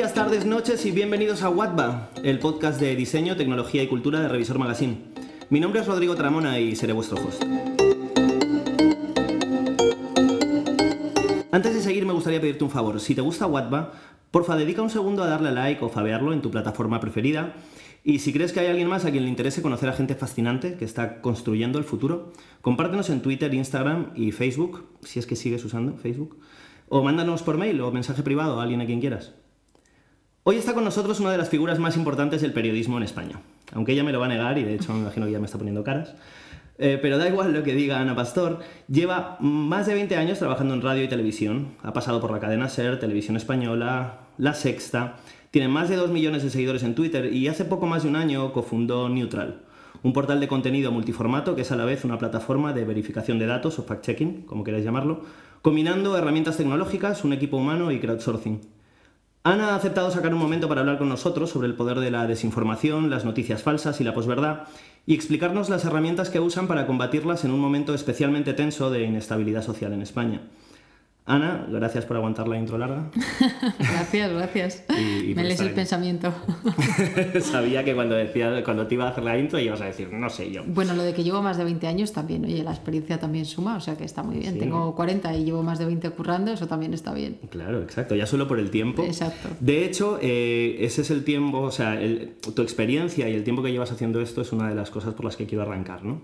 días, tardes, noches y bienvenidos a Watba, el podcast de diseño, tecnología y cultura de Revisor Magazine. Mi nombre es Rodrigo Tramona y seré vuestro host. Antes de seguir me gustaría pedirte un favor. Si te gusta Watba, porfa dedica un segundo a darle like o fabearlo en tu plataforma preferida. Y si crees que hay alguien más a quien le interese conocer a gente fascinante que está construyendo el futuro, compártenos en Twitter, Instagram y Facebook, si es que sigues usando Facebook, o mándanos por mail o mensaje privado a alguien a quien quieras. Hoy está con nosotros una de las figuras más importantes del periodismo en España, aunque ella me lo va a negar y de hecho me imagino que ya me está poniendo caras. Eh, pero da igual lo que diga Ana Pastor, lleva más de 20 años trabajando en radio y televisión, ha pasado por la cadena SER, Televisión Española, La Sexta, tiene más de 2 millones de seguidores en Twitter y hace poco más de un año cofundó Neutral, un portal de contenido multiformato que es a la vez una plataforma de verificación de datos o fact-checking, como queráis llamarlo, combinando herramientas tecnológicas, un equipo humano y crowdsourcing. Ana ha aceptado sacar un momento para hablar con nosotros sobre el poder de la desinformación, las noticias falsas y la posverdad y explicarnos las herramientas que usan para combatirlas en un momento especialmente tenso de inestabilidad social en España. Ana, gracias por aguantar la intro larga. gracias, gracias. Me lees el pensamiento. Sabía que cuando, decía, cuando te iba a hacer la intro ibas a decir, no sé yo. Bueno, lo de que llevo más de 20 años también, oye, la experiencia también suma, o sea que está muy bien. Tengo 40 y llevo más de 20 currando, eso también está bien. Claro, exacto, ya solo por el tiempo. Exacto. De hecho, eh, ese es el tiempo, o sea, tu experiencia y el tiempo que llevas haciendo esto es una de las cosas por las que quiero arrancar, ¿no?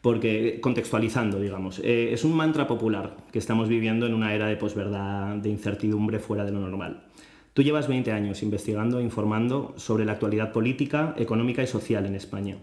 Porque contextualizando, digamos, eh, es un mantra popular que estamos viviendo en una era de posverdad, de incertidumbre fuera de lo normal. Tú llevas 20 años investigando e informando sobre la actualidad política, económica y social en España.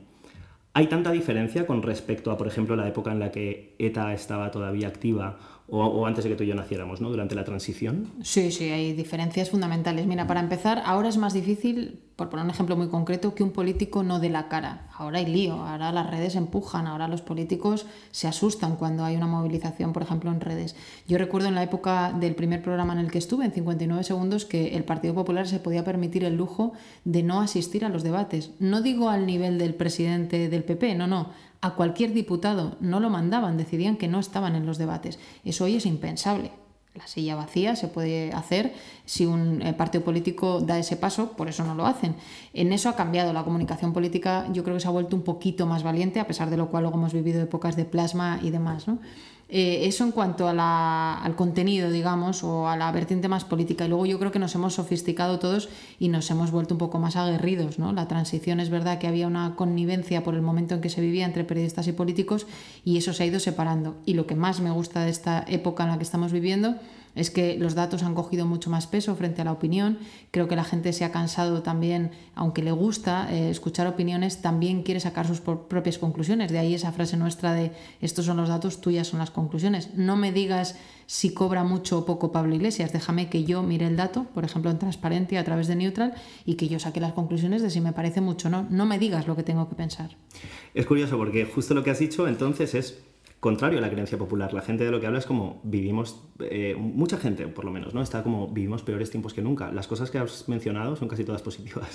¿Hay tanta diferencia con respecto a, por ejemplo, la época en la que ETA estaba todavía activa o, antes de que tú y yo naciéramos, ¿no? Durante la transición. Sí, sí, hay diferencias fundamentales. Mira, para empezar, ahora es más difícil, por poner un ejemplo muy concreto, que un político no dé la cara. Ahora hay lío, ahora las redes empujan, ahora los políticos se asustan cuando hay una movilización, por ejemplo, en redes. Yo recuerdo en la época del primer programa en el que estuve, en 59 segundos, que el Partido Popular se podía permitir el lujo de no asistir a los debates. No digo al nivel del presidente del PP, no, no a cualquier diputado, no lo mandaban, decidían que no estaban en los debates. Eso hoy es impensable. La silla vacía se puede hacer si un eh, partido político da ese paso, por eso no lo hacen. En eso ha cambiado la comunicación política, yo creo que se ha vuelto un poquito más valiente, a pesar de lo cual luego hemos vivido épocas de plasma y demás. ¿no? Eh, eso en cuanto al contenido, digamos, o a la vertiente más política. Y luego yo creo que nos hemos sofisticado todos y nos hemos vuelto un poco más aguerridos. ¿no? La transición es verdad que había una connivencia por el momento en que se vivía entre periodistas y políticos y eso se ha ido separando. Y lo que más me gusta de esta época en la que estamos viviendo es que los datos han cogido mucho más peso frente a la opinión. Creo que la gente se ha cansado también, aunque le gusta eh, escuchar opiniones, también quiere sacar sus propias conclusiones. De ahí esa frase nuestra de estos son los datos, tuyas son las conclusiones. No me digas si cobra mucho o poco Pablo Iglesias, déjame que yo mire el dato, por ejemplo en transparencia a través de Neutral, y que yo saque las conclusiones de si me parece mucho o no. No me digas lo que tengo que pensar. Es curioso porque justo lo que has dicho entonces es contrario a la creencia popular. La gente de lo que habla es como vivimos, eh, mucha gente por lo menos, ¿no? Está como vivimos peores tiempos que nunca. Las cosas que has mencionado son casi todas positivas.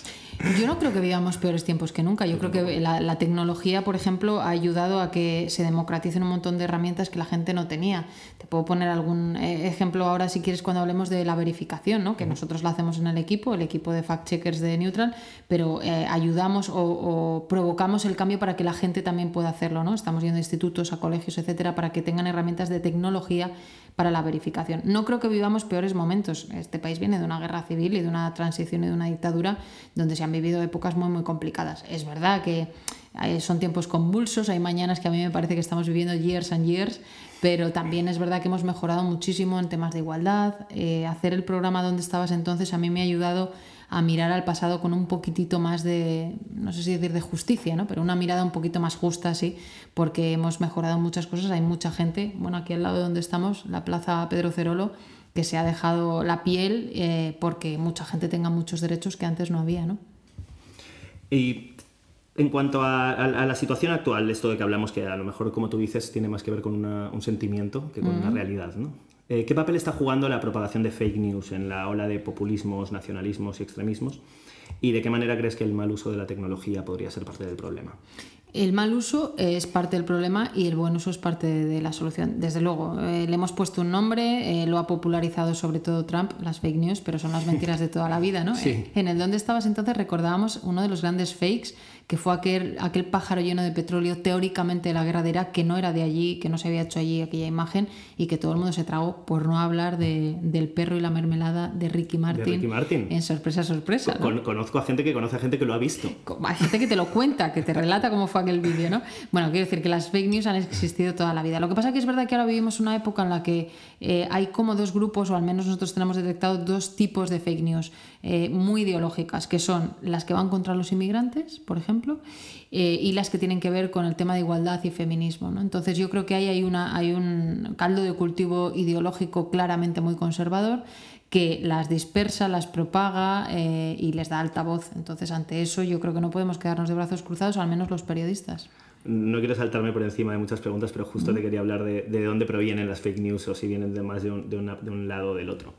Yo no creo que vivamos peores tiempos que nunca. Yo creo que la, tecnología, por ejemplo, ha ayudado a que se democraticen un montón de herramientas que la gente no tenía. Te puedo poner algún eh, ejemplo ahora si quieres cuando hablemos de la verificación, ¿no? Que nosotros la hacemos en el equipo, el equipo de fact-checkers de Neutral, pero eh, ayudamos o, o provocamos el cambio para que la gente también pueda hacerlo, ¿no? Estamos yendo a institutos, a colegios, etcétera, para que tengan herramientas de tecnología para la verificación. No creo que vivamos peores momentos. Este país viene de una guerra civil y de una transición y de una dictadura donde se han vivido épocas muy, muy complicadas. Es verdad que eh, son tiempos convulsos, hay mañanas que a mí me parece que estamos viviendo years and years, pero también es verdad que hemos mejorado muchísimo en temas de igualdad. Eh, hacer el programa donde estabas entonces a mí me ha ayudado a mirar al pasado con un poquitito más de, no sé si decir de justicia, ¿no? pero una mirada un poquito más justa, sí, porque hemos mejorado muchas cosas. Hay mucha gente, bueno, aquí al lado de donde estamos, la Plaza Pedro Cerolo, que se ha dejado la piel eh, porque mucha gente tenga muchos derechos que antes no había. ¿no? Y en cuanto a, la situación actual, esto de que hablamos, que a lo mejor, como tú dices, tiene más que ver con un sentimiento que con una realidad, ¿no? Eh, ¿Qué papel está jugando la propagación de fake news en la ola de populismos, nacionalismos y extremismos? ¿Y de qué manera crees que el mal uso de la tecnología podría ser parte del problema? El mal uso es parte del problema y el buen uso es parte de la solución. Desde luego, eh, le hemos puesto un nombre, eh, lo ha popularizado sobre todo Trump, las fake news, pero son las mentiras de toda la vida, ¿no? Sí. En el ¿Dónde estabas entonces? recordábamos uno de los grandes fakes que fue aquel, aquel pájaro lleno de petróleo teóricamente de la guerra de Irak, que no era de allí, que no se había hecho allí aquella imagen y que todo el mundo se tragó por no hablar de, del perro y la mermelada de Ricky Martin. Ricky Martin. En sorpresa, sorpresa. ¿no? Con- conozco a gente que conoce a gente que lo ha visto. Hay gente que te lo cuenta, que te relata cómo fue aquel vídeo, ¿no? Bueno, quiero decir que las fake news han existido toda la vida. Lo que pasa que es verdad que ahora vivimos una época en la que eh, hay como dos grupos, o al menos nosotros tenemos detectado dos tipos de fake news eh, muy ideológicas, que son las que van contra los inmigrantes, por ejemplo, eh, y las que tienen que ver con el tema de igualdad y feminismo, ¿no? Entonces yo creo que ahí hay, una, hay un caldo de cultivo ideológico claramente muy conservador que las dispersa, las propaga eh, y les da altavoz. Entonces, ante eso, yo creo que no podemos quedarnos de brazos cruzados, al menos los periodistas. No quiero saltarme por encima de muchas preguntas, pero justo te quería hablar de, de dónde provienen las fake news o si vienen de más de un, de una- de un lado o del otro.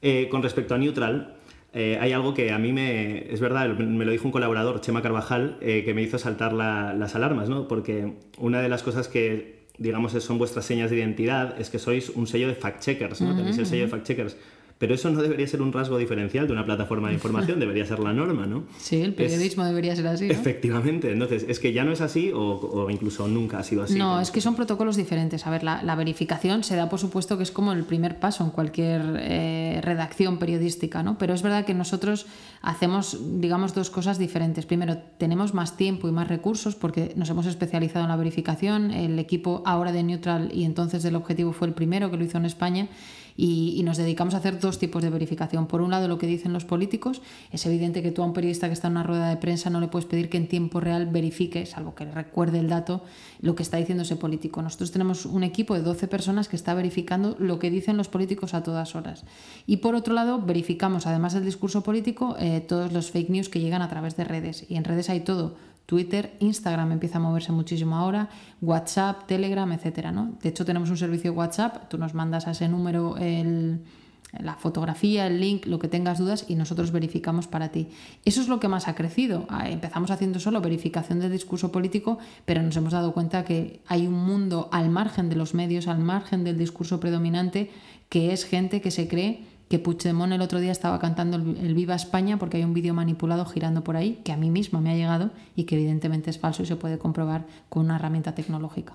Eh, con respecto a Neutral, eh, hay algo que a mí me. Es verdad, me lo dijo un colaborador, Chema Carvajal, eh, que me hizo saltar la- las alarmas, ¿no? Porque una de las cosas que, digamos, son vuestras señas de identidad es que sois un sello de fact-checkers, ¿no? Tenéis el sello de fact-checkers. Pero eso no debería ser un rasgo diferencial de una plataforma de información, debería ser la norma, ¿no? Sí, el Es- periodismo debería ser así. ¿no? Efectivamente, entonces, ¿es que ya no es así o, o incluso nunca ha sido así? No, es que son protocolos diferentes. A ver, la, la verificación se da por supuesto que es como el primer paso en cualquier eh, redacción periodística, ¿no? Pero es verdad que nosotros hacemos, digamos, dos cosas diferentes. Primero, tenemos más tiempo y más recursos porque nos hemos especializado en la verificación. El equipo ahora de Neutral y entonces del Objetivo fue el primero que lo hizo en España. Y, nos dedicamos a hacer dos tipos de verificación. Por un lado, lo que dicen los políticos. Es evidente que tú a un periodista que está en una rueda de prensa no le puedes pedir que en tiempo real verifique, salvo que recuerde el dato, lo que está diciendo ese político. Nosotros tenemos un equipo de 12 personas que está verificando lo que dicen los políticos a todas horas. Y por otro lado, verificamos, además del discurso político, eh, todos los fake news que llegan a través de redes. Y en redes hay todo. Twitter, Instagram empieza a moverse muchísimo ahora, WhatsApp, Telegram, etcétera, ¿no? De hecho, tenemos un servicio WhatsApp, tú nos mandas a ese número el, la fotografía, el link, lo que tengas dudas y nosotros verificamos para ti. Eso es lo que más ha crecido. Ah, Empezamos haciendo solo verificación del discurso político, pero nos hemos dado cuenta que hay un mundo al margen de los medios, al margen del discurso predominante, que es gente que se cree que Puigdemont el otro día estaba cantando el, Viva España porque hay un vídeo manipulado girando por ahí que a mí misma me ha llegado y que evidentemente es falso y se puede comprobar con una herramienta tecnológica.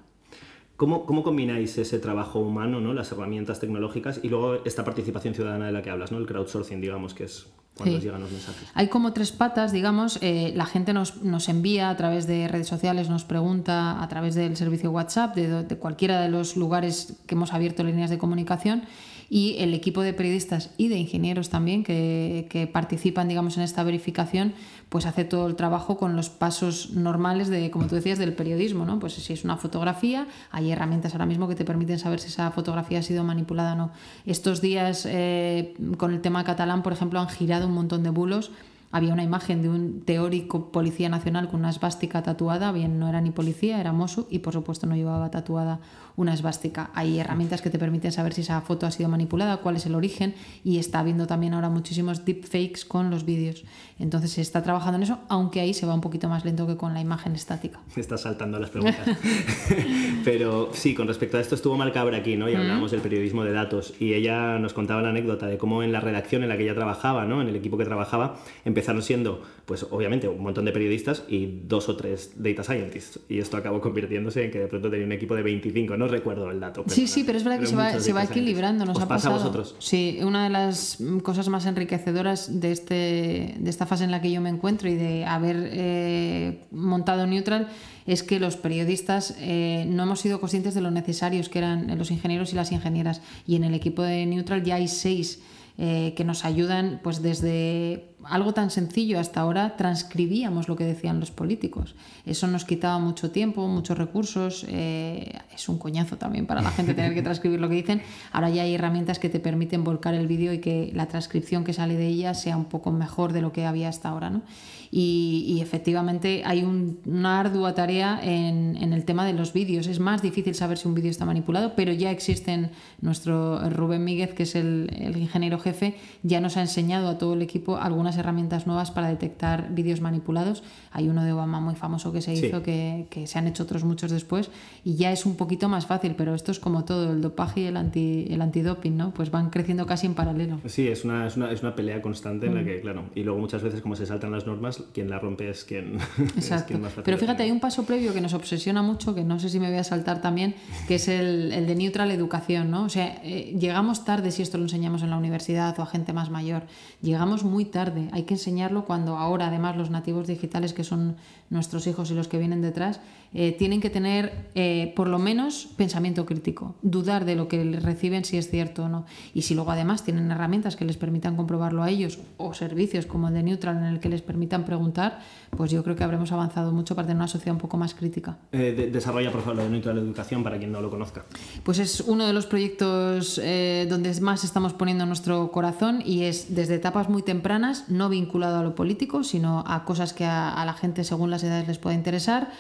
¿Cómo, ¿Cómo combináis ese trabajo humano, ¿no? las herramientas tecnológicas y luego esta participación ciudadana de la que hablas, ¿no? el crowdsourcing, digamos, que es cuando Sí. llegan los mensajes? Hay como tres patas, digamos. eh, la gente nos, nos envía a través de redes sociales, nos pregunta a través del servicio WhatsApp, de, de cualquiera de los lugares que hemos abierto líneas de comunicación. Y el equipo de periodistas y de ingenieros también que, que participan, digamos, en esta verificación, pues hace todo el trabajo con los pasos normales de, como tú decías, del periodismo, ¿no? Pues si es una fotografía, hay herramientas ahora mismo que te permiten saber si esa fotografía ha sido manipulada o no. Estos días, eh, con el tema catalán, por ejemplo, han girado un montón de bulos. Había una imagen de un teórico policía nacional con una esvástica tatuada, bien no era ni policía, era mozo y por supuesto no llevaba tatuada una esvástica. Hay herramientas que te permiten saber si esa foto ha sido manipulada, cuál es el origen y está habiendo también ahora muchísimos deepfakes con los vídeos. Entonces se está trabajando en eso, aunque ahí se va un poquito más lento que con la imagen estática. Me estás saltando las preguntas. Pero sí, con respecto a esto estuvo Malcabra aquí, ¿no? Y hablábamos del periodismo de datos. Y ella nos contaba la anécdota de cómo en la redacción en la que ella trabajaba, ¿no? En el equipo que trabajaba, empezaron siendo, pues obviamente, un montón de periodistas y dos o tres data scientists. Y esto acabó convirtiéndose en que de pronto tenía un equipo de 25, no recuerdo el dato. Sí, sí, pero es verdad que se va, se va equilibrando, nos ¿Os ha pasa a pasado. vosotros? Sí, una de las cosas más enriquecedoras de, este, de esta fase en la que yo me encuentro y de haber eh, montado Neutral es que los periodistas eh, no hemos sido conscientes de lo necesarios que eran los ingenieros y las ingenieras. Y en el equipo de Neutral ya hay seis eh, que nos ayudan pues desde algo tan sencillo hasta ahora transcribíamos lo que decían los políticos. Eso nos quitaba mucho tiempo, muchos recursos, eh, es un coñazo también para la gente tener que transcribir lo que dicen. Ahora ya hay herramientas que te permiten volcar el vídeo y que la transcripción que sale de ella sea un poco mejor de lo que había hasta ahora. ¿no? Y, y efectivamente hay un- una ardua tarea en, en, el tema de los vídeos. Es más difícil saber si un vídeo está manipulado, pero ya existen, nuestro Rubén Míguez, que es el, el, ingeniero jefe, ya nos ha enseñado a todo el equipo algunas herramientas nuevas para detectar vídeos manipulados. Hay uno de Obama muy famoso que se hizo, que, que, se han hecho otros muchos después, y ya es un poquito más fácil, pero esto es como todo, el dopaje y el, anti, el antidoping, ¿no? Pues van creciendo casi en paralelo. Sí, es una, es una, es una pelea constante en la que, claro, y luego muchas veces como se saltan las normas, quien la rompe es quien, Exacto. Pero fíjate, hay un paso previo que nos obsesiona mucho, que no sé si me voy a saltar también, que es el, el de neutral educación, ¿no? O sea, eh, llegamos tarde si esto lo enseñamos en la universidad o a gente más mayor. Llegamos muy tarde. Hay que enseñarlo cuando ahora, además, los nativos digitales, que son nuestros hijos y los que vienen detrás, eh, tienen que tener eh, por lo menos pensamiento crítico, dudar de lo que reciben si es cierto o no. Y si luego además tienen herramientas que les permitan comprobarlo a ellos o servicios como el de Neutral en el que les permitan preguntar, pues yo creo que habremos avanzado mucho para tener una sociedad un poco más crítica. Eh, desarrolla, por favor, lo de Neutral Educación para quien no lo conozca. Pues es uno de los proyectos donde más estamos poniendo nuestro corazón y es desde etapas muy tempranas, no vinculado a lo político, sino a cosas que a, a la gente según las edades les pueda interesar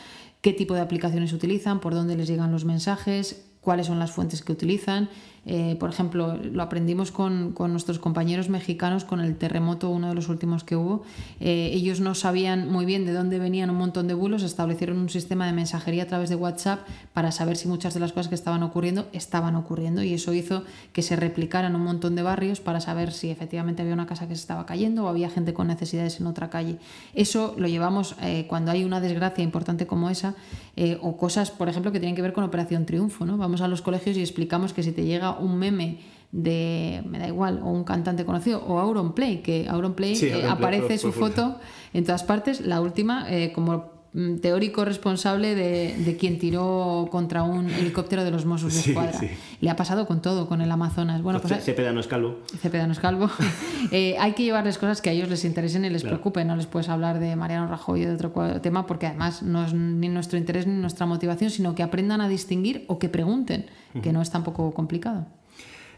qué tipo de aplicaciones utilizan, por dónde les llegan los mensajes, cuáles son las fuentes que utilizan eh, por ejemplo, lo aprendimos con, con, nuestros compañeros mexicanos con el terremoto, uno de los últimos que hubo. Eh, ellos no sabían muy bien de dónde venían un montón de bulos, establecieron un sistema de mensajería a través de WhatsApp para saber si muchas de las cosas que estaban ocurriendo estaban ocurriendo y eso hizo que se replicaran un montón de barrios para saber si efectivamente había una casa que se estaba cayendo o había gente con necesidades en otra calle. Eso lo llevamos eh, cuando hay una desgracia importante como esa o cosas, por ejemplo, que tienen que ver con Operación Triunfo. ¿no? Vamos a los colegios y explicamos que si te llega un meme de, me da igual, o un cantante conocido, o Auronplay, que Auronplay eh, aparece su foto en todas partes, la última eh, como teórico responsable de, de, quien tiró contra un helicóptero de los Mossos de Escuadra. Le ha pasado con todo, con el Amazonas. Bueno, pues, Cepeda no es calvo. Cepeda no es calvo. eh, hay que llevarles cosas que a ellos les interesen y les preocupen. No les puedes hablar de Mariano Rajoy o de otro tema porque además no es ni nuestro interés ni nuestra motivación, sino que aprendan a distinguir o que pregunten, que no es tampoco complicado.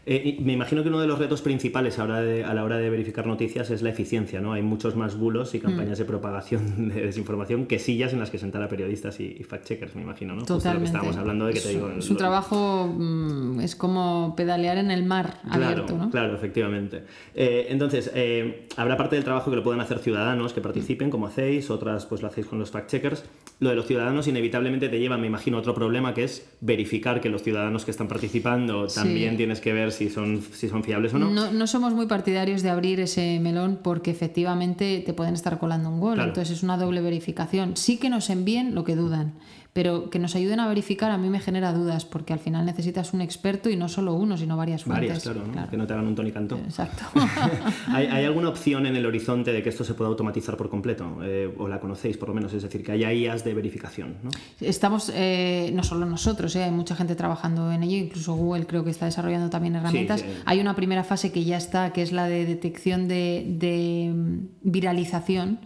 Eh, me imagino que uno de los retos principales a, la hora de verificar noticias es la eficiencia, ¿no? Hay muchos más bulos y campañas mm. de propagación de desinformación que sillas en las que sentar a periodistas y, fact-checkers, me imagino, ¿no? Totalmente. lo que estábamos hablando de que te digo... Es un trabajo, mm, es como pedalear en el mar abierto, ¿no? Claro, efectivamente. Eh, entonces, eh, habrá parte del trabajo que lo pueden hacer ciudadanos que participen, como hacéis, otras pues lo hacéis con los fact-checkers. Lo de los ciudadanos inevitablemente te lleva, me imagino, a otro problema que es verificar que los ciudadanos que están participando también tienes que ver si son, si son fiables o no. no. somos muy partidarios de abrir ese melón porque efectivamente te pueden estar colando un gol. Entonces es una doble verificación. Sí que nos envíen lo que dudan pero que nos ayuden a verificar a mí me genera dudas, porque al final necesitas un experto y no solo uno, sino varias fuentes. Varias, claro, ¿no? que no te hagan un tonicantón. Exacto. ¿Hay, ¿Hay, alguna opción en el horizonte de que esto se pueda automatizar por completo? Eh, ¿O la conocéis por lo menos? Es decir, que haya IAs de verificación. ¿no? Estamos, eh, no solo nosotros, eh, hay mucha gente trabajando en ello, incluso Google creo que está desarrollando también herramientas. Hay una primera fase que ya está, que es la de detección de, de mm, viralización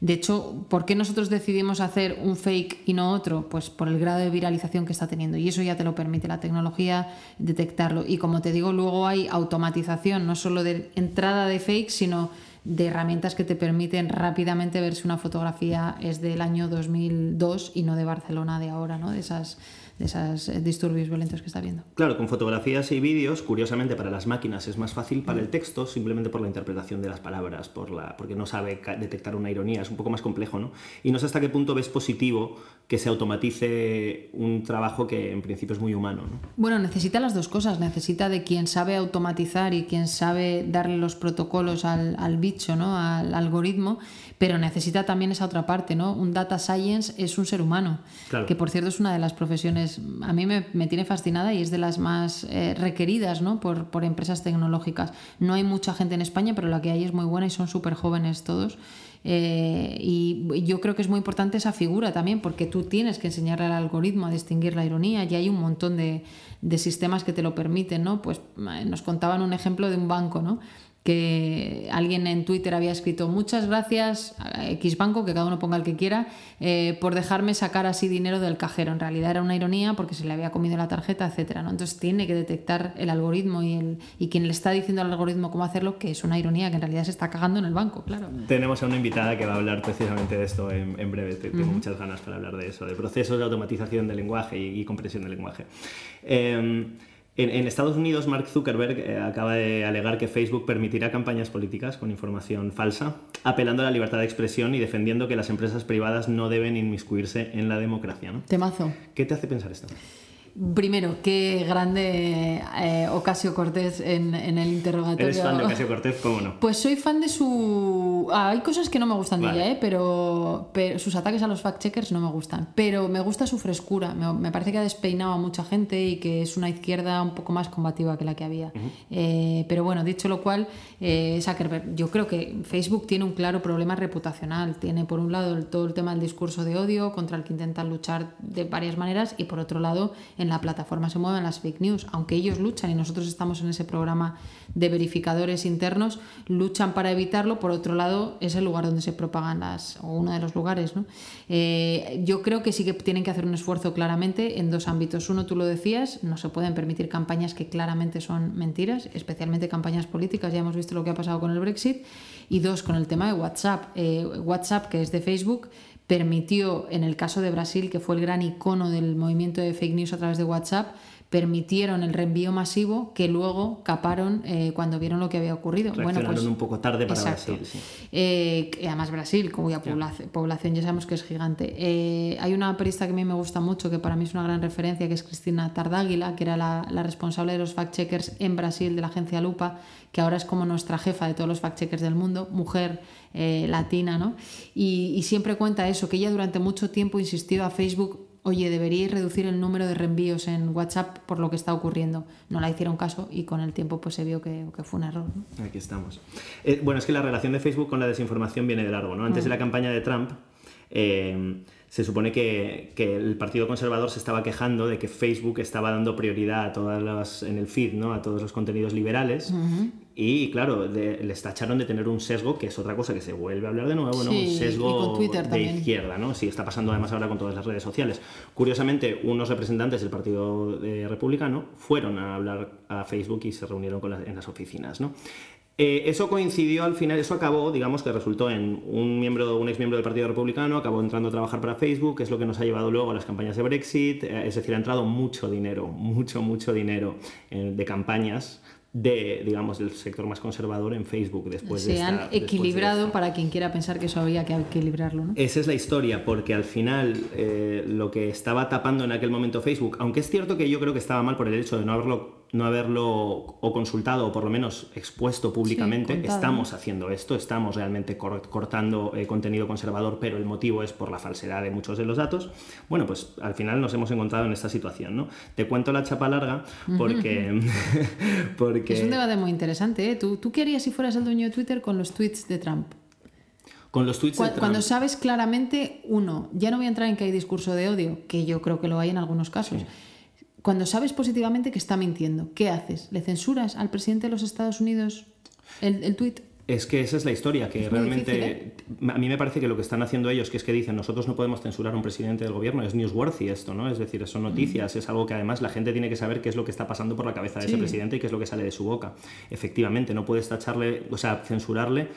de hecho, ¿por qué nosotros decidimos hacer un fake y no otro? Pues por el grado de viralización que está teniendo. Y eso ya te lo permite la tecnología detectarlo. Y como te digo, luego hay automatización, no solo de entrada de fake, sino de herramientas que te permiten rápidamente ver si una fotografía es del año 2002 y no de Barcelona de ahora, ¿no? De esas de esos eh, disturbios violentos que está viendo. Claro, con fotografías y vídeos, curiosamente para las máquinas es más fácil, para el texto simplemente por la interpretación de las palabras, por la, porque no sabe detectar una ironía, es un poco más complejo, ¿no? Y no sé hasta qué punto ves positivo que se automatice un trabajo que en principio es muy humano, ¿no? Bueno, necesita las dos cosas, necesita de quien sabe automatizar y quien sabe darle los protocolos al, al bicho, ¿no? Al algoritmo, pero necesita también esa otra parte, ¿no? Un data science es un ser humano, que por cierto es una de las profesiones a mí me, tiene fascinada y es de las más eh, requeridas ¿no? por, por, empresas tecnológicas. No hay mucha gente en España, pero la que hay es muy buena y son súper jóvenes todos. Eh, y yo creo que es muy importante esa figura también, porque tú tienes que enseñarle al algoritmo a distinguir la ironía y hay un montón de, de sistemas que te lo permiten. ¿no? Pues eh, nos contaban un ejemplo de un banco, ¿no? Que alguien en Twitter había escrito muchas gracias a X Banco, que cada uno ponga el que quiera, eh, por dejarme sacar así dinero del cajero. En realidad era una ironía porque se le había comido la tarjeta, etcétera. ¿no? Entonces tiene que detectar el algoritmo y, el, y quien le está diciendo al algoritmo cómo hacerlo, que es una ironía, que en realidad se está cagando en el banco, claro. Tenemos a una invitada que va a hablar precisamente de esto en, breve. Tengo muchas ganas para hablar de eso, de procesos de automatización del lenguaje y, comprensión del lenguaje. Em, en, Estados Unidos, Mark Zuckerberg eh, acaba de alegar que Facebook permitirá campañas políticas con información falsa, apelando a la libertad de expresión y defendiendo que las empresas privadas no deben inmiscuirse en la democracia. ¿no? Temazo. ¿Qué te hace pensar esto? Primero, qué grande eh, Ocasio Cortés en, el interrogatorio. ¿Eres fan de Ocasio Cortés? ¿Cómo no? Pues soy fan de su. Ah, hay cosas que no me gustan de ella, ¿eh? pero, sus ataques a los fact-checkers no me gustan. Pero me gusta su frescura. Me, parece que ha despeinado a mucha gente y que es una izquierda un poco más combativa que la que había. Eh, pero bueno, dicho lo cual, eh, Zuckerberg, yo creo que Facebook tiene un claro problema reputacional. Tiene, por un lado, todo el tema del discurso de odio contra el que intentan luchar de varias maneras y, por otro lado, en la plataforma se mueven las fake news, aunque ellos luchan y nosotros estamos en ese programa de verificadores internos, luchan para evitarlo, por otro lado es el lugar donde se propagan las, o uno de los lugares. ¿no? Eh, yo creo que sí que tienen que hacer un esfuerzo claramente en dos ámbitos. Uno, tú lo decías, no se pueden permitir campañas que claramente son mentiras, especialmente campañas políticas, ya hemos visto lo que ha pasado con el Brexit. Y dos, con el tema de WhatsApp. Eh, WhatsApp, que es de Facebook, permitió, en el caso de Brasil, que fue el gran icono del movimiento de fake news a través de WhatsApp, permitieron el reenvío masivo que luego caparon eh, cuando vieron lo que había ocurrido. Bueno, pues, un poco tarde para Brasil. Eh, además Brasil, cuya población ya sabemos que es gigante. Eh, hay una periodista que a mí me gusta mucho, que para mí es una gran referencia, que es Cristina Tardáguila, que era la, responsable de los fact-checkers en Brasil de la agencia Lupa, que ahora es como nuestra jefa de todos los fact-checkers del mundo, mujer latina, ¿no? Y, y siempre cuenta eso, que ella durante mucho tiempo insistió a Facebook oye, deberíais reducir el número de reenvíos en WhatsApp por lo que está ocurriendo. No la hicieron caso y con el tiempo pues se vio que, fue un error. Aquí estamos. Eh, bueno, es que la relación de Facebook con la desinformación viene de largo. ¿no? Antes de la campaña de Trump, eh, se supone que, el Partido Conservador se estaba quejando de que Facebook estaba dando prioridad a todas las, en el feed, ¿no? a todos los contenidos liberales. Y claro, les tacharon de tener un sesgo, que es otra cosa que se vuelve a hablar de nuevo, ¿no? un sesgo de izquierda, ¿no? Sí, está pasando además ahora con todas las redes sociales. Curiosamente, unos representantes del Partido Republicano fueron a hablar a Facebook y se reunieron con en las oficinas, ¿no? Eh, eso coincidió al final, eso acabó, digamos que resultó en un miembro, un ex miembro del Partido Republicano, acabó entrando a trabajar para Facebook, que es lo que nos ha llevado luego a las campañas de Brexit, eh, es decir, ha entrado mucho dinero, mucho, mucho dinero eh, de campañas de, digamos, del sector más conservador en Facebook después Se de han equilibrado para quien quiera pensar que eso había que equilibrarlo, ¿no? Esa es la historia, porque al final lo que estaba tapando en aquel momento Facebook, aunque es cierto que yo creo que estaba mal por el hecho de no haberlo no haberlo o consultado o por lo menos expuesto públicamente, estamos haciendo esto, estamos realmente cortando eh, contenido conservador, pero el motivo es por la falsedad de muchos de los datos. Bueno, pues al final nos hemos encontrado en esta situación, ¿no? Te cuento la chapa larga porque... porque... Es un debate muy interesante, ¿eh? ¿Tú, ¿Tú qué harías si fueras el dueño de Twitter con los tweets de Trump? Con los tweets cuando, de Trump. cuando sabes claramente, uno, ya no voy a entrar en que hay discurso de odio, que yo creo que lo hay en algunos casos cuando sabes positivamente que está mintiendo, ¿qué haces? ¿Le censuras al presidente de los Estados Unidos el, el tuit? Es que esa es la historia, que realmente ¿eh? a mí me parece que lo que están haciendo ellos, que es que dicen nosotros no podemos censurar a un presidente del gobierno, es newsworthy esto, ¿no? Es decir, son noticias, es algo que además la gente tiene que saber qué es lo que está pasando por la cabeza de ese presidente y qué es lo que sale de su boca. Efectivamente, no puedes tacharle, o sea, censurarle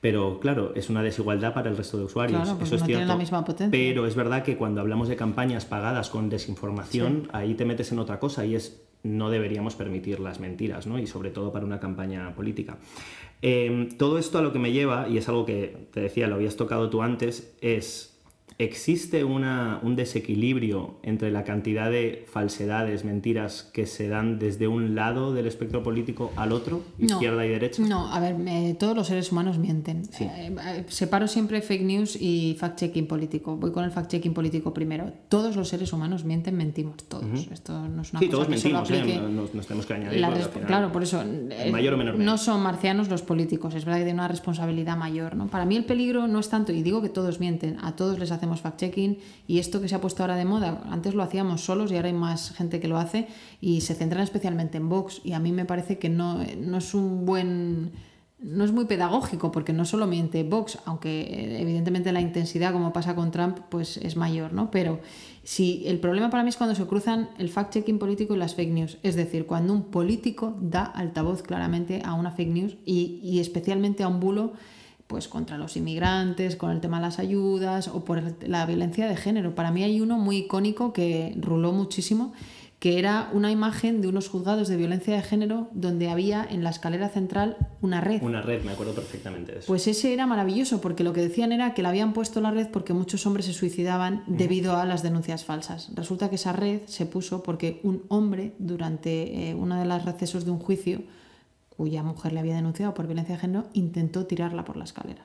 pero claro, es una desigualdad para el resto de usuarios. Eso es cierto. La misma potencia. Pero es verdad que cuando hablamos de campañas pagadas con desinformación, ahí te metes en otra cosa y es no deberíamos permitir las mentiras, ¿no? Y sobre todo para una campaña política. Em, todo esto a lo que me lleva, y es algo que te decía, lo habías tocado tú antes, es ¿Existe una, un desequilibrio entre la cantidad de falsedades, mentiras que se dan desde un lado del espectro político al otro, izquierda y derecha? No, a ver, todos los seres humanos mienten. Eh, eh, separo siempre fake news y fact-checking político. Voy con el fact-checking político primero. Todos los seres humanos mienten, mentimos, todos. Esto no es una sí, cosa todos mentimos, ¿eh? nos, tenemos que añadir. claro, por eso. mayor o menor no son marcianos los políticos, es verdad que tienen una responsabilidad mayor. ¿no? Para mí el peligro no es tanto, y digo que todos mienten, a todos les fact-checking y esto que se ha puesto ahora de moda, antes lo hacíamos solos y ahora hay más gente que lo hace y se centran especialmente en Vox y a mí me parece que no, no es un buen no es muy pedagógico porque no solo miente Vox, aunque eh, evidentemente la intensidad, como pasa con Trump, pues es mayor, ¿no? Pero si el problema para mí es cuando se cruzan el fact-checking político y las fake news, es decir, cuando un político da altavoz claramente a una fake news y, y especialmente a un bulo pues contra los inmigrantes, con el tema de las ayudas o por la violencia de género. Para mí hay uno muy icónico que ruló muchísimo, que era una imagen de unos juzgados de violencia de género donde había en la escalera central una red. Una red, me acuerdo perfectamente de eso. Pues ese era maravilloso porque lo que decían era que la habían puesto la red porque muchos hombres se suicidaban debido a las denuncias falsas. Resulta que esa red se puso porque un hombre durante eh, uno de los recesos de un juicio cuya mujer le había denunciado por violencia de género intentó tirarla por la escalera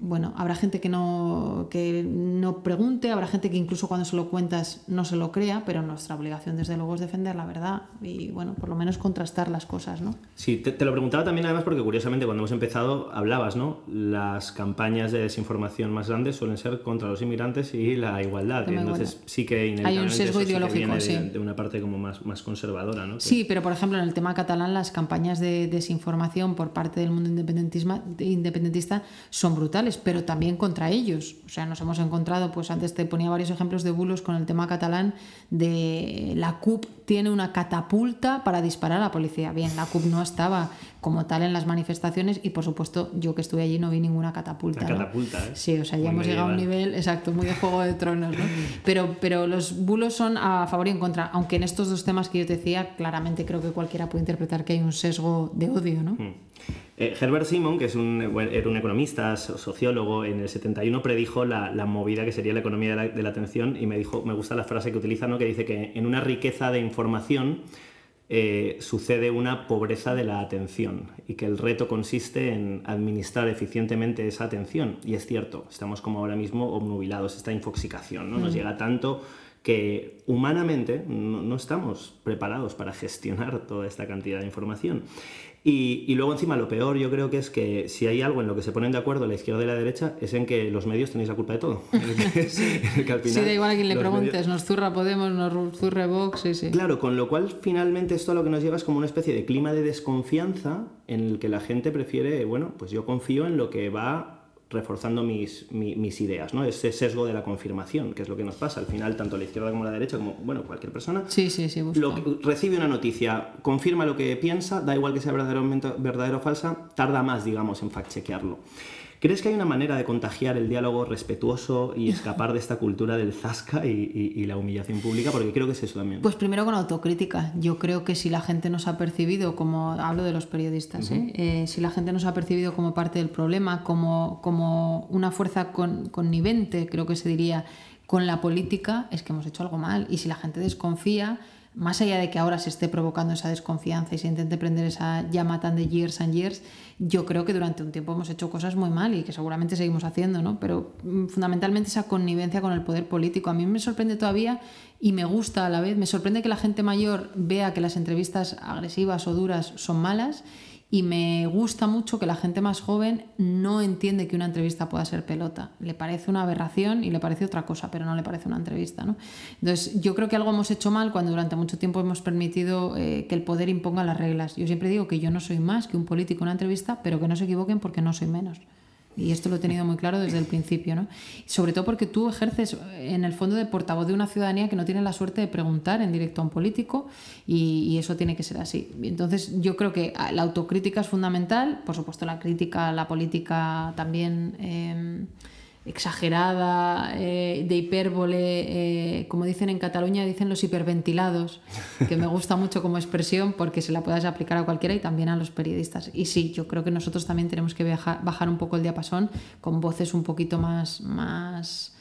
bueno, habrá gente que no, que no pregunte, habrá gente que incluso cuando se lo cuentas no se lo crea, pero nuestra obligación desde luego es defender la verdad y bueno, por lo menos contrastar las cosas, ¿no? Sí, te, lo preguntaba también además porque curiosamente cuando hemos empezado hablabas, ¿no? Las campañas de desinformación más grandes suelen ser contra los inmigrantes y la igualdad. entonces sí que hay un sesgo ideológico, sí de, una parte como más, más conservadora, ¿no? Sí, pero por ejemplo en el tema catalán las campañas de desinformación por parte del mundo independentista son brutales pero también contra ellos. O sea, nos hemos encontrado, pues antes te ponía varios ejemplos de bulos con el tema catalán de la CUP tiene una catapulta para disparar a la policía. Bien, la CUP no estaba como tal en las manifestaciones y por supuesto yo que estuve allí no vi ninguna catapulta. catapulta, ¿eh? Sí, o sea, ya hemos llegado a un nivel, exacto, muy de Juego de Tronos, ¿no? Pero, pero los bulos son a favor y en contra, aunque en estos dos temas que yo te decía, claramente creo que cualquiera puede interpretar que hay un sesgo de odio, ¿no? Hmm. Eh, Herbert Simon, que es un, era un economista, sociólogo, en el 71 predijo la, movida que sería la economía de la, atención y me dijo, me gusta la frase que utiliza, ¿no? que dice que en una riqueza de información eh, sucede una pobreza de la atención y que el reto consiste en administrar eficientemente esa atención. Y es cierto, estamos como ahora mismo obnubilados, esta infoxicación, ¿no? nos mm. llega tanto que humanamente no, estamos preparados para gestionar toda esta cantidad de información. Y, luego encima lo peor yo creo que es que si hay algo en lo que se ponen de acuerdo la izquierda y la derecha es en que los medios tenéis la culpa de todo. sí. da igual a quien le preguntes, nos zurra Podemos, nos zurra Vox, sí, sí. Claro, con lo cual finalmente esto lo que nos lleva es como una especie de clima de desconfianza en el que la gente prefiere, bueno, pues yo confío en lo que va reforzando mis, mis, ideas, ¿no? Ese sesgo de la confirmación, que es lo que nos pasa. Al final, tanto la izquierda como la derecha, como, bueno, cualquier persona, sí, sí, sí, recibe una noticia, confirma lo que piensa, da igual que sea verdadero, verdadero o falsa, tarda más, digamos, en fact-chequearlo. ¿Crees que hay una manera de contagiar el diálogo respetuoso y escapar de esta cultura del zasca y, la humillación pública? Porque creo que es eso también. Pues primero con autocrítica. Yo creo que si la gente nos ha percibido como, hablo de los periodistas, ¿eh? Eh, si la gente nos ha percibido como parte del problema, como, como una fuerza connivente, creo que se diría, con la política, es que hemos hecho algo mal. Y si la gente desconfía, más allá de que ahora se esté provocando esa desconfianza y se intente prender esa llama tan de years and years, yo creo que durante un tiempo hemos hecho cosas muy mal y que seguramente seguimos haciendo, ¿no? Pero mm, fundamentalmente esa connivencia con el poder político. A mí me sorprende todavía y me gusta a la vez, me sorprende que la gente mayor vea que las entrevistas agresivas o duras son malas y me gusta mucho que la gente más joven no entiende que una entrevista pueda ser pelota. Le parece una aberración y le parece otra cosa, pero no le parece una entrevista. ¿no? Entonces, yo creo que algo hemos hecho mal cuando durante mucho tiempo hemos permitido eh, que el poder imponga las reglas. Yo siempre digo que yo no soy más que un político en una entrevista, pero que no se equivoquen porque no soy menos. Y esto lo he tenido muy claro desde el principio, ¿no? Sobre todo porque tú ejerces en el fondo de portavoz de una ciudadanía que no tiene la suerte de preguntar en directo a un político y, eso tiene que ser así. Entonces yo creo que la autocrítica es fundamental, por supuesto la crítica la política también... Eh, exagerada, eh, de hipérbole, eh, como dicen en Cataluña, dicen los hiperventilados, que me gusta mucho como expresión porque se la puedes aplicar a cualquiera y también a los periodistas. Y sí, yo creo que nosotros también tenemos que bajar un poco el diapasón con voces un poquito más, más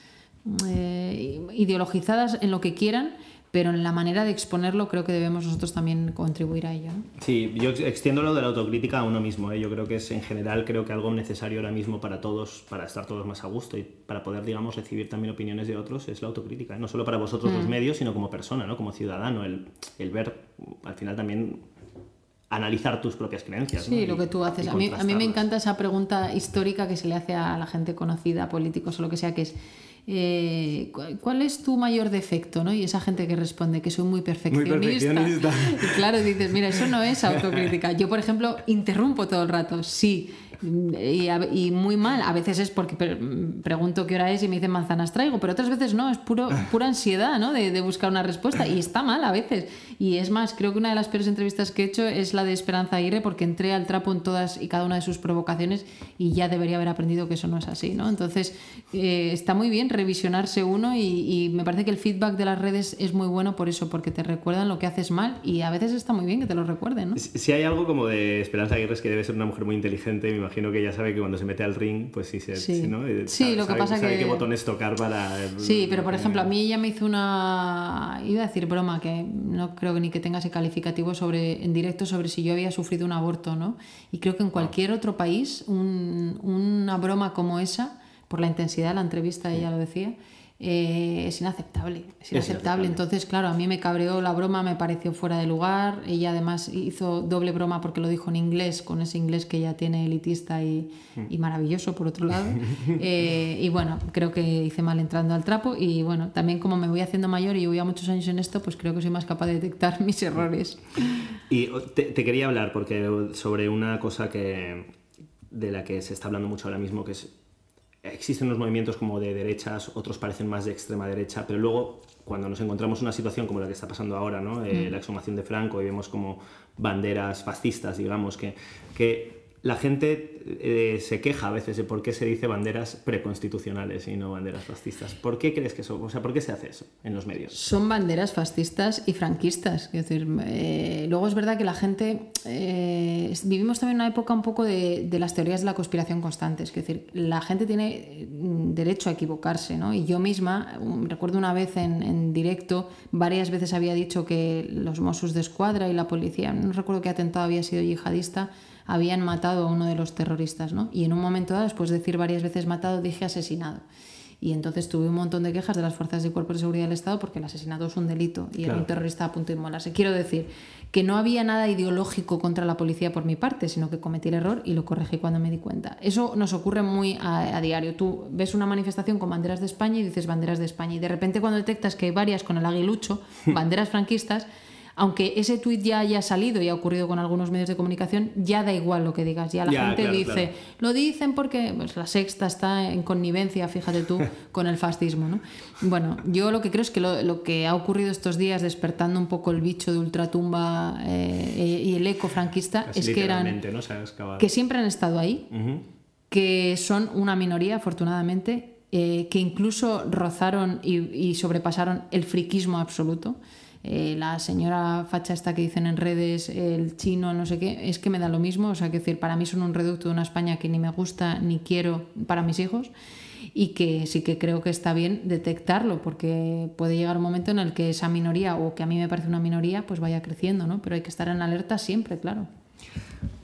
eh, ideologizadas en lo que quieran pero en la manera de exponerlo creo que debemos nosotros también contribuir a ello. Sí, yo extiendo lo de la autocrítica a uno mismo. ¿eh? Yo creo que es en general creo que algo necesario ahora mismo para todos, para estar todos más a gusto y para poder, digamos, recibir también opiniones de otros, es la autocrítica. ¿eh? No solo para vosotros los mm. medios, sino como persona, ¿no? como ciudadano, el, el ver al final también analizar tus propias creencias. Sí, lo que tú haces. A mí, a mí me encanta esa pregunta histórica que se le hace a la gente conocida, políticos o lo que sea, que es eh, ¿cuál es tu mayor defecto? ¿no? Y esa gente que responde que soy muy perfeccionista. Y claro, dices, mira, eso no es autocrítica. Yo, por ejemplo, interrumpo todo el rato. Sí, y, muy mal. A veces es porque pregunto qué hora es y me dicen manzanas traigo, pero otras veces no, es puro, pura ansiedad ¿no? de, buscar una respuesta y está mal a veces. Y es más, creo que una de las peores entrevistas que he hecho es la de Esperanza Aguirre porque entré al trapo en todas y cada una de sus provocaciones y ya debería haber aprendido que eso no es así. ¿no? Entonces, eh, está muy bien revisionarse uno y, me parece que el feedback de las redes es muy bueno por eso, porque te recuerdan lo que haces mal y a veces está muy bien que te lo recuerden. ¿no? Si hay algo como de Esperanza Aguirre es que debe ser una mujer muy inteligente, imagino que ella sabe que cuando se mete al ring, pues sí, se, sí. ¿no? sí lo que pasa sabe que... qué botones tocar para... Sí, pero por ejemplo, a mí ella me hizo una... Iba a decir broma, que no creo que ni que tenga ese calificativo sobre, en directo sobre si yo había sufrido un aborto, ¿no? Y creo que en cualquier otro país un, una broma como esa, por la intensidad de la entrevista, ella lo decía, eh, es inaceptable. Es inaceptable. Entonces, claro, a mí me cabreó la broma, me pareció fuera de lugar. Ella además hizo doble broma porque lo dijo en inglés, con ese inglés que ella tiene elitista y, mm. maravilloso, por otro lado. Eh, y bueno, creo que hice mal entrando al trapo. Y bueno, también como me voy haciendo mayor y voy a muchos años en esto, pues creo que soy más capaz de detectar mis errores. Y te, te quería hablar porque sobre una cosa que de la que se está hablando mucho ahora mismo, que es existen unos movimientos como de derechas, otros parecen más de extrema derecha, pero luego cuando nos encontramos en una situación como la que está pasando ahora, ¿no? Eh, mm. la exhumación de Franco y vemos como banderas fascistas, digamos, que, que la gente eh, se queja a veces de por qué se dice banderas preconstitucionales y no banderas fascistas. ¿Por qué crees que eso? O sea, ¿por qué se hace eso en los medios? Son banderas fascistas y franquistas. Eh, luego es verdad que la gente. Eh, vivimos también una época un poco de, las teorías de la conspiración constantes. Es decir, la gente tiene derecho a equivocarse, ¿no? Y yo misma, recuerdo una vez en, en directo, varias veces había dicho que los Mossos de Escuadra y la policía, no recuerdo qué atentado había sido yihadista, habían matado a uno de los terroristas, ¿no? Y en un momento dado, después de decir varias veces matado, dije asesinado. Y entonces tuve un montón de quejas de las fuerzas de cuerpo de seguridad del Estado porque el asesinato es un delito y era un terrorista a punto de inmolarse. Quiero decir que no había nada ideológico contra la policía por mi parte, sino que cometí el error y lo corregí cuando me di cuenta. Eso nos ocurre muy a, a diario. Tú ves una manifestación con banderas de España y dices banderas de España y de repente cuando detectas que hay varias con el aguilucho, banderas franquistas, aunque ese tuit ya haya salido y ha ocurrido con algunos medios de comunicación, ya da igual lo que digas. Ya la gente dice, lo dicen porque pues, la sexta está en connivencia, fíjate tú, con el fascismo. ¿no? Bueno, yo lo que creo es que lo, que ha ocurrido estos días, despertando un poco el bicho de ultratumba eh, y el eco franquista, es que eran. que siempre han estado ahí, que son una minoría, afortunadamente. Eh, que incluso rozaron y sobrepasaron el friquismo absoluto. Eh, la señora facha esta que dicen en redes, el chino, no sé qué, es que me da lo mismo. O sea, que decir, para mí son un reducto de una España que ni me gusta ni quiero para mis hijos y que sí que creo que está bien detectarlo porque puede llegar un momento en el que esa minoría o que a mí me parece una minoría pues vaya creciendo, ¿no? Pero hay que estar en alerta siempre, claro.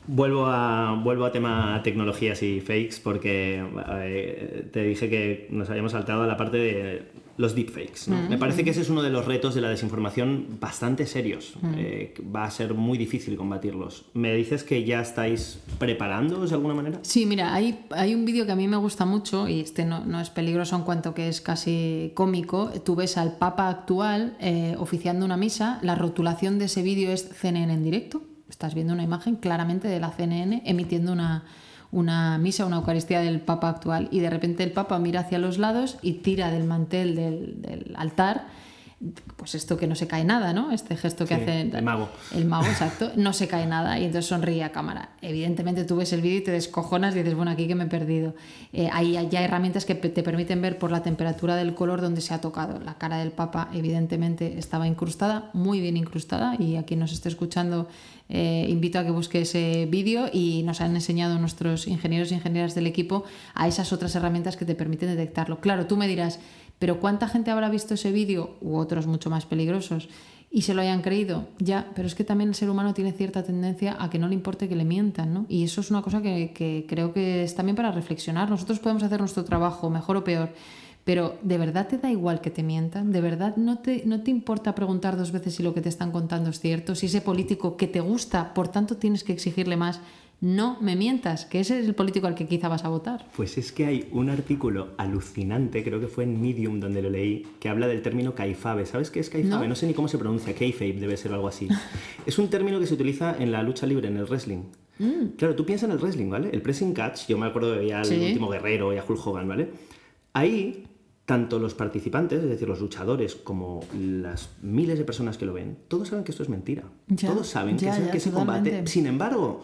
Vuelvo a, vuelvo a tema tecnologías y fakes porque eh, te dije que nos habíamos saltado a la parte de los deepfakes. ¿no? Me parece que ese es uno de los retos de la desinformación bastante serios. Eh, va a ser muy difícil combatirlos. ¿Me dices que ya estáis preparándoos de alguna manera? Sí, mira, hay, hay un vídeo que a mí me gusta mucho y este no, no, es peligroso en cuanto que es casi cómico. Tú ves al Papa actual eh, oficiando una misa. La rotulación de ese vídeo es CNN en directo. Estás viendo una imagen claramente de la CNN emitiendo una una misa, una Eucaristía del Papa actual y de repente el Papa mira hacia los lados y tira del mantel del, altar pues esto que no se cae nada, ¿no? Este gesto que hace el mago. El mago, exacto. No se cae nada y entonces sonríe a cámara. Evidentemente tú ves el vídeo y te descojonas y dices, bueno, aquí que me he perdido. Eh, hay ya herramientas que te permiten ver por la temperatura del color donde se ha tocado. La cara del Papa evidentemente estaba incrustada, muy bien incrustada y a quien nos esté escuchando eh, invito a que busque ese vídeo y nos han enseñado nuestros ingenieros e ingenieras del equipo a esas otras herramientas que te permiten detectarlo. Claro, tú me dirás, pero ¿cuánta gente habrá visto ese vídeo u otros mucho más peligrosos? y se lo hayan creído, ya, pero es que también el ser humano tiene cierta tendencia a que no le importe que le mientan, ¿no? Y eso es una cosa que, que, creo que es también para reflexionar. Nosotros podemos hacer nuestro trabajo, mejor o peor, pero ¿de verdad te da igual que te mientan? ¿De verdad no te, no te importa preguntar dos veces si lo que te están contando es cierto? Si ese político que te gusta, por tanto tienes que exigirle más, no me mientas, que ese es el político al que quizá vas a votar. Pues es que hay un artículo alucinante, creo que fue en Medium donde lo leí, que habla del término caifabe. ¿Sabes qué es caifabe? No, sé ni cómo se pronuncia, kayfabe debe ser algo así. es un término que se utiliza en la lucha libre, en el wrestling. Mm. Claro, tú piensas en el wrestling, ¿vale? El pressing catch, yo me acuerdo de ver al último guerrero y a Hulk Hogan, ¿vale? Ahí tanto los participantes, es decir, los luchadores, como las miles de personas que lo ven, todos saben que esto es mentira. todos saben que, es, que ese combate. Sin embargo,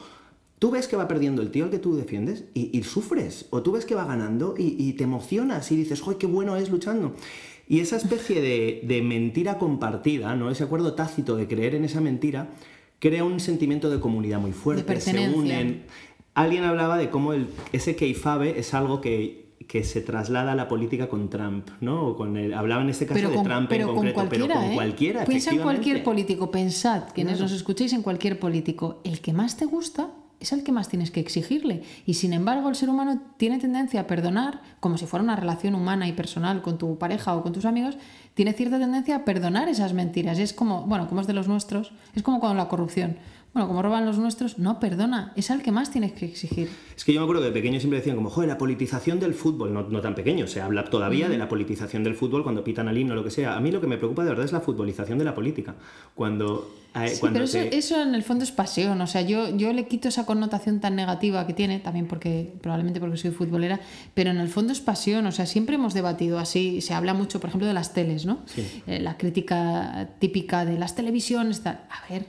tú ves que va perdiendo el tío al que tú defiendes y, sufres. O tú ves que va ganando y, te emocionas y dices, ¡joder, qué bueno es luchando! Y esa especie de, mentira compartida, ¿no? ese acuerdo tácito de creer en esa mentira, crea un sentimiento de comunidad muy fuerte. se unen. Alguien hablaba de cómo el, ese keifabe es algo que que se traslada a la política con Trump, ¿no? O con el, hablaba en este caso de Trump en concreto, pero con ¿eh? cualquiera. Piensa en cualquier político, pensad, quienes nos escuchéis en cualquier político, el que más te gusta es el que más tienes que exigirle. Y sin embargo, el ser humano tiene tendencia a perdonar, como si fuera una relación humana y personal con tu pareja o con tus amigos, tiene cierta tendencia a perdonar esas mentiras. Es como, bueno, como es de los nuestros, es como con la corrupción. Bueno, como roban los nuestros, no, perdona, es al que más tienes que exigir. Es que yo me acuerdo que de pequeño siempre decían como, joder, la politización del fútbol, no, no tan pequeño, se habla todavía de la politización del fútbol cuando pitan al himno o lo que sea. A mí lo que me preocupa de verdad es la futbolización de la política. Cuando... Eh, sí, pero eso, eso, en el fondo es pasión, o sea, yo, yo le quito esa connotación tan negativa que tiene, también porque probablemente porque soy futbolera, pero en el fondo es pasión, o sea, siempre hemos debatido así, se habla mucho, por ejemplo, de las teles, ¿no? Eh, la crítica típica de las televisiones, a ver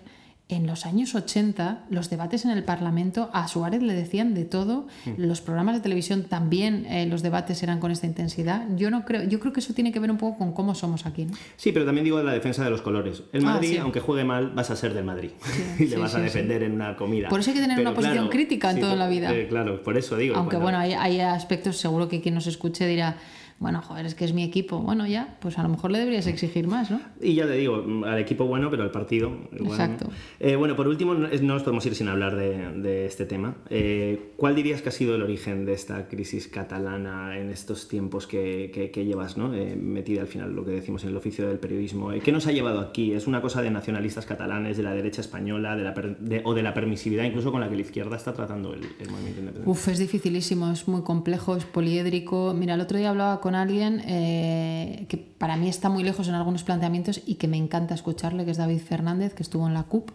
en los años 80 los debates en el Parlamento a Suárez le decían de todo, mm. los programas de televisión también eh, los debates eran con esta intensidad. Yo no creo, yo creo que eso tiene que ver un poco con cómo somos aquí. Sí, pero también digo la defensa de los colores. El ah, Madrid, aunque juegue mal, vas a ser del Madrid y le vas a defender en una comida. Por eso hay que tener una posición crítica en toda la vida. Eh, claro, por eso digo. Aunque bueno, hay, hay aspectos, seguro que quien nos escuche dirá bueno, joder, es que es mi equipo. Bueno, ya, pues a lo mejor le deberías exigir más, ¿no? Y ya te digo, al equipo bueno, pero al partido. Exacto. Eh, bueno, por último, no nos podemos ir sin hablar de, este tema. Eh, ¿Cuál dirías que ha sido el origen de esta crisis catalana en estos tiempos que, llevas, ¿no? Eh, metida al final, lo que decimos en el oficio del periodismo? ¿Qué nos ha llevado aquí? ¿Es una cosa de nacionalistas catalanes, de la derecha española, de la o de la permisividad incluso con la que la izquierda está tratando el, el movimiento independiente? Uf, es dificilísimo, es muy complejo, es poliédrico. Mira, el otro día hablaba con alguien eh, que para mí está muy lejos en algunos planteamientos y que me encanta escucharle, que es David Fernández, que estuvo en la CUP.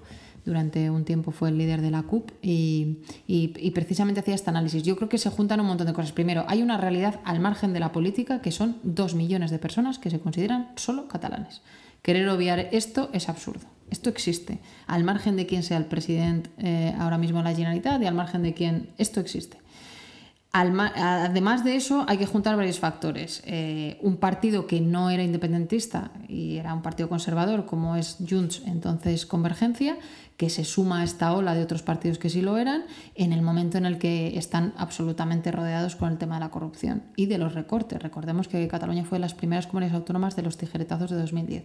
Durante un tiempo fue el líder de la CUP y, y, precisamente hacía este análisis. Yo creo que se juntan un montón de cosas. Primero, hay una realidad al margen de la política que son dos millones de personas que se consideran solo catalanes. Querer obviar esto es absurdo. Esto existe. Al margen de quién sea el presidente eh, ahora mismo en la Generalitat y al margen de quién, esto existe. Además de eso, hay que juntar varios factores. Eh, un partido que no era independentista y era un partido conservador, como es Junts, entonces Convergencia, que se suma a esta ola de otros partidos que sí lo eran, en el momento en el que están absolutamente rodeados con el tema de la corrupción y de los recortes. Recordemos que Cataluña fue de las primeras comunidades autónomas de los tijeretazos de 2010.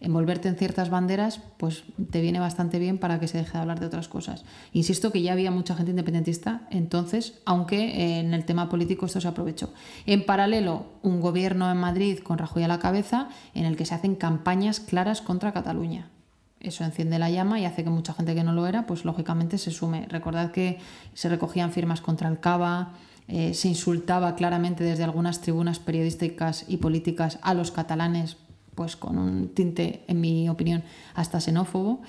Envolverte en ciertas banderas, pues te viene bastante bien para que se deje de hablar de otras cosas. Insisto que ya había mucha gente independentista entonces, aunque en el tema político esto se aprovechó. En paralelo, un gobierno en Madrid con Rajoy a la cabeza en el que se hacen campañas claras contra Cataluña eso enciende la llama y hace que mucha gente que no lo era, pues lógicamente se sume. Recordad que se recogían firmas contra el Cava, eh, se insultaba claramente desde algunas tribunas periodísticas y políticas a los catalanes, pues con un tinte, en mi opinión, hasta xenófobo.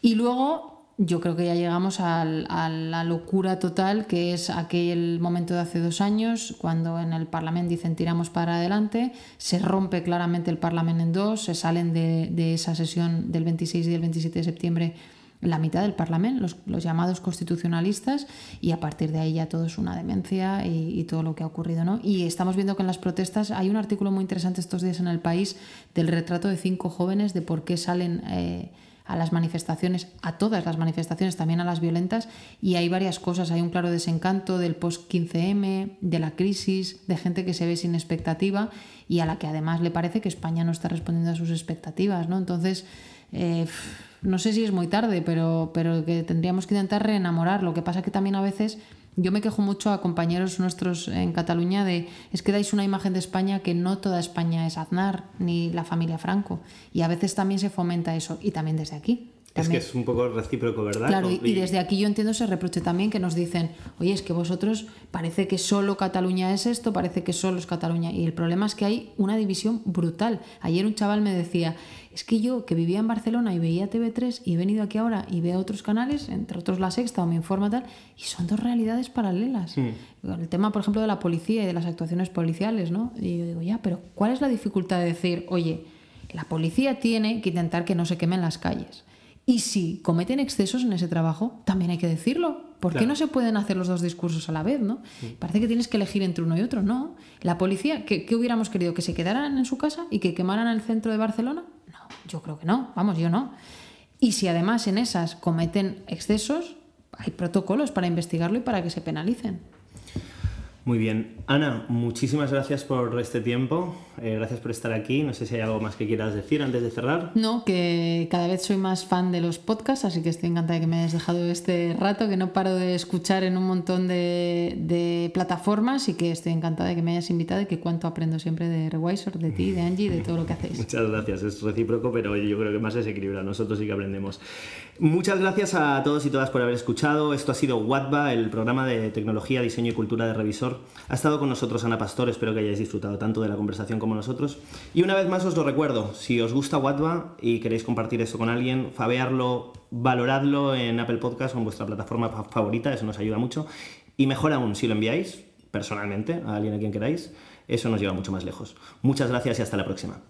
Y luego yo creo que ya llegamos a, la locura total que es aquel momento de hace dos años, cuando en el Parlamento dicen tiramos para adelante, se rompe claramente el Parlamento en dos, se salen de, esa sesión del 26 y del 27 de septiembre la mitad del Parlamento, los, llamados constitucionalistas, y a partir de ahí ya todo es una demencia y, todo lo que ha ocurrido. ¿no? Y estamos viendo que en las protestas hay un artículo muy interesante estos días en el país del retrato de cinco jóvenes de por qué salen... Eh, a las manifestaciones, a todas las manifestaciones, también a las violentas, y hay varias cosas. Hay un claro desencanto del post-15M, de la crisis, de gente que se ve sin expectativa y a la que además le parece que España no está respondiendo a sus expectativas. ¿no? Entonces, eh, no sé si es muy tarde, pero, pero que tendríamos que intentar reenamorar. Lo que pasa que también a veces yo me quejo mucho a compañeros nuestros en Cataluña de es que dais una imagen de España que no toda España es Aznar ni la familia Franco y a veces también se fomenta eso y también desde aquí. Es que es un poco recíproco, ¿verdad? Claro, y, desde aquí yo entiendo ese reproche también que nos dicen, oye, es que vosotros parece que solo Cataluña es esto, parece que solo es Cataluña. Y el problema es que hay una división brutal. Ayer un chaval me decía, es que yo que vivía en Barcelona y veía TV3 y he venido aquí ahora y veo otros canales, entre otros La Sexta o Me Informa tal, y son dos realidades paralelas. Mm. El tema, por ejemplo, de la policía y de las actuaciones policiales, ¿no? Y yo digo, ya, pero ¿cuál es la dificultad de decir, oye, la policía tiene que intentar que no se quemen las calles? Y si cometen excesos en ese trabajo, también hay que decirlo. ¿Por qué no se pueden hacer los dos discursos a la vez? ¿no? Parece que tienes que elegir entre uno y otro. No. La policía, ¿qué, hubiéramos querido? ¿Que se quedaran en su casa y que quemaran el centro de Barcelona? No, yo creo que no. Vamos, yo no. Y si además en esas cometen excesos, hay protocolos para investigarlo y para que se penalicen. Muy bien. Ana, muchísimas gracias por este tiempo. Eh, gracias por estar aquí. No sé si hay algo más que quieras decir antes de cerrar. No, que cada vez soy más fan de los podcasts, así que estoy encantada de que me hayas dejado este rato, que no paro de escuchar en un montón de, plataformas y que estoy encantada de que me hayas invitado y que cuánto aprendo siempre de Rewisor, de ti, de Angie, de todo lo que hacéis. Muchas gracias. Es recíproco, pero yo creo que más es equilibra. Nosotros sí que aprendemos. Muchas gracias a todos y todas por haber escuchado. Esto ha sido WATBA, el programa de tecnología, diseño y cultura de Revisor ha estado con nosotros Ana Pastor, espero que hayáis disfrutado tanto de la conversación como nosotros. Y una vez más os lo recuerdo, si os gusta Watva y queréis compartir esto con alguien, fabearlo, valoradlo en Apple Podcast o en vuestra plataforma favorita, eso nos ayuda mucho. Y mejor aún, si lo enviáis personalmente a alguien a quien queráis, eso nos lleva mucho más lejos. Muchas gracias y hasta la próxima.